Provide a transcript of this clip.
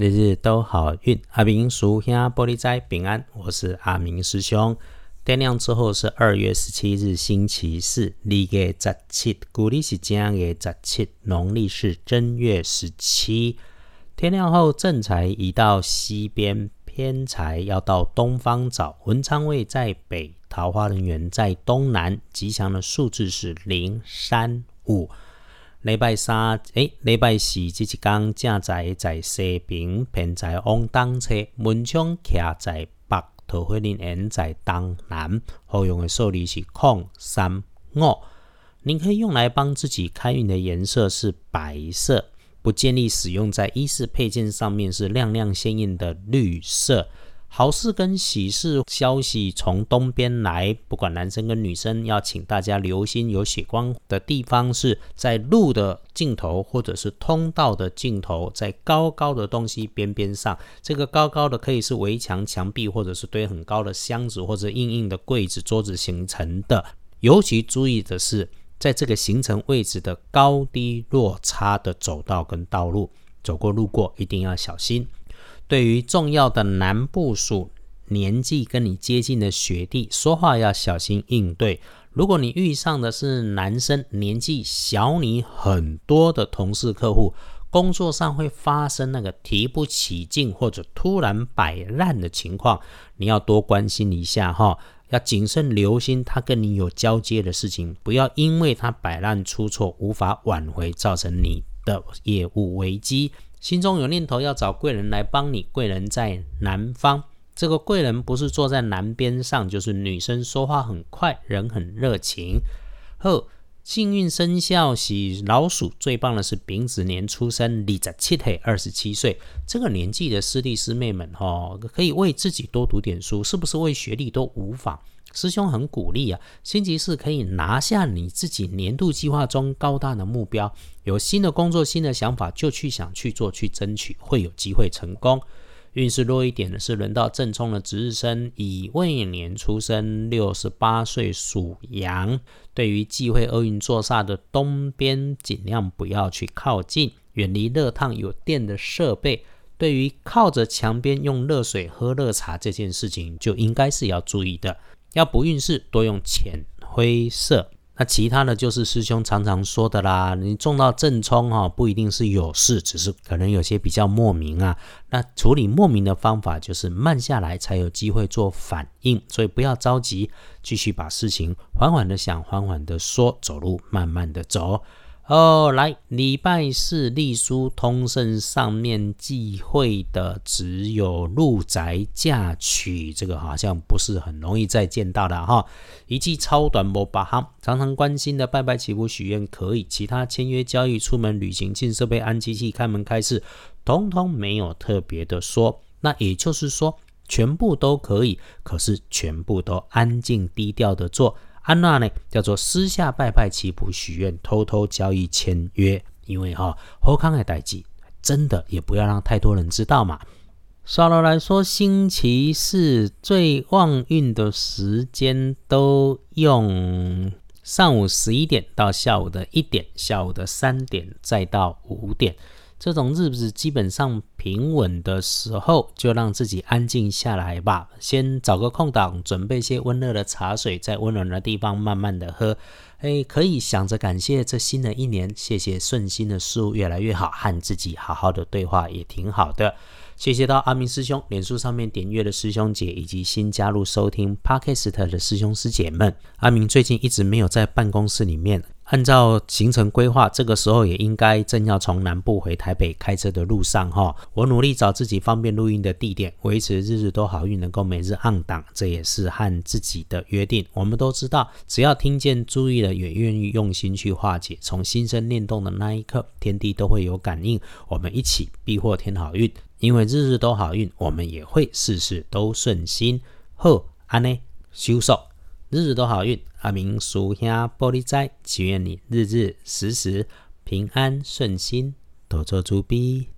日日都好运。阿明叔兄玻璃斋平安，我是阿明师兄。天亮之后是二月十七日，星期四，立月十七，古历是正月十七，农历是正月十七。天亮后，正财移到西边，偏财要到东方找。文昌位在北，桃花人员在东南。吉祥的数字是零、三、五。礼拜三，诶，礼拜四这一天，正在在西平，偏在往东侧，门窗徛在北，桃花林缘在东南。好用的数字是空三五。您可以用来帮自己开运的颜色是白色，不建议使用在衣饰配件上面是亮亮鲜艳的绿色。好事跟喜事消息从东边来，不管男生跟女生，要请大家留心，有血光的地方是在路的尽头，或者是通道的尽头，在高高的东西边边上。这个高高的可以是围墙、墙壁，或者是堆很高的箱子，或者硬硬的柜子、桌子形成的。尤其注意的是，在这个形成位置的高低落差的走道跟道路，走过路过一定要小心。对于重要的男部属，年纪跟你接近的学弟，说话要小心应对。如果你遇上的是男生，年纪小你很多的同事客户，工作上会发生那个提不起劲或者突然摆烂的情况，你要多关心一下哈，要谨慎留心他跟你有交接的事情，不要因为他摆烂出错无法挽回，造成你的业务危机。心中有念头要找贵人来帮你，贵人在南方。这个贵人不是坐在南边上，就是女生，说话很快，人很热情。后幸运生肖是老鼠，最棒的是丙子年出生，二十七岁，二十七岁这个年纪的师弟师妹们，哈，可以为自己多读点书，是不是为学历都无妨。师兄很鼓励啊，星期四可以拿下你自己年度计划中高大的目标，有新的工作、新的想法就去想去做、去争取，会有机会成功。运势弱一点的是轮到正冲的值日生，乙未年出生，六十八岁属羊。对于忌讳厄运坐煞的东边，尽量不要去靠近，远离热烫有电的设备。对于靠着墙边用热水喝热茶这件事情，就应该是要注意的。要不运势，多用浅灰色。那其他的就是师兄常常说的啦。你中到正冲哈，不一定是有事，只是可能有些比较莫名啊。那处理莫名的方法就是慢下来，才有机会做反应。所以不要着急，继续把事情缓缓的想，缓缓的说，走路慢慢的走。哦，来礼拜四隶书通胜上面忌讳的只有入宅嫁娶，这个好像不是很容易再见到的哈。一记超短波八行，常常关心的拜拜祈福许愿可以，其他签约交易、出门旅行、进设备、安机器、开门开市，通通没有特别的说。那也就是说，全部都可以，可是全部都安静低调的做。安娜呢，叫做私下拜拜祈福许愿，偷偷交易签约，因为哈侯康的代际，真的也不要让太多人知道嘛。少了来说，星期四最旺运的时间都用上午十一点到下午的一点，下午的三点再到五点。这种日子基本上平稳的时候，就让自己安静下来吧。先找个空档，准备些温热的茶水，在温暖的地方慢慢的喝。哎，可以想着感谢这新的一年，谢谢顺心的事物越来越好，和自己好好的对话也挺好的。谢谢到阿明师兄，脸书上面点阅的师兄姐，以及新加入收听 Podcast 的师兄师姐们。阿明最近一直没有在办公室里面。按照行程规划，这个时候也应该正要从南部回台北开车的路上哈。我努力找自己方便录音的地点，维持日日都好运，能够每日按档，这也是和自己的约定。我们都知道，只要听见、注意了，也愿意用心去化解，从心生念动的那一刻，天地都会有感应。我们一起避祸天好运，因为日日都好运，我们也会事事都顺心。呵安呢，收手。日日都好运，阿明叔兄玻璃斋，祈愿你日日时时平安顺心，多做猪逼。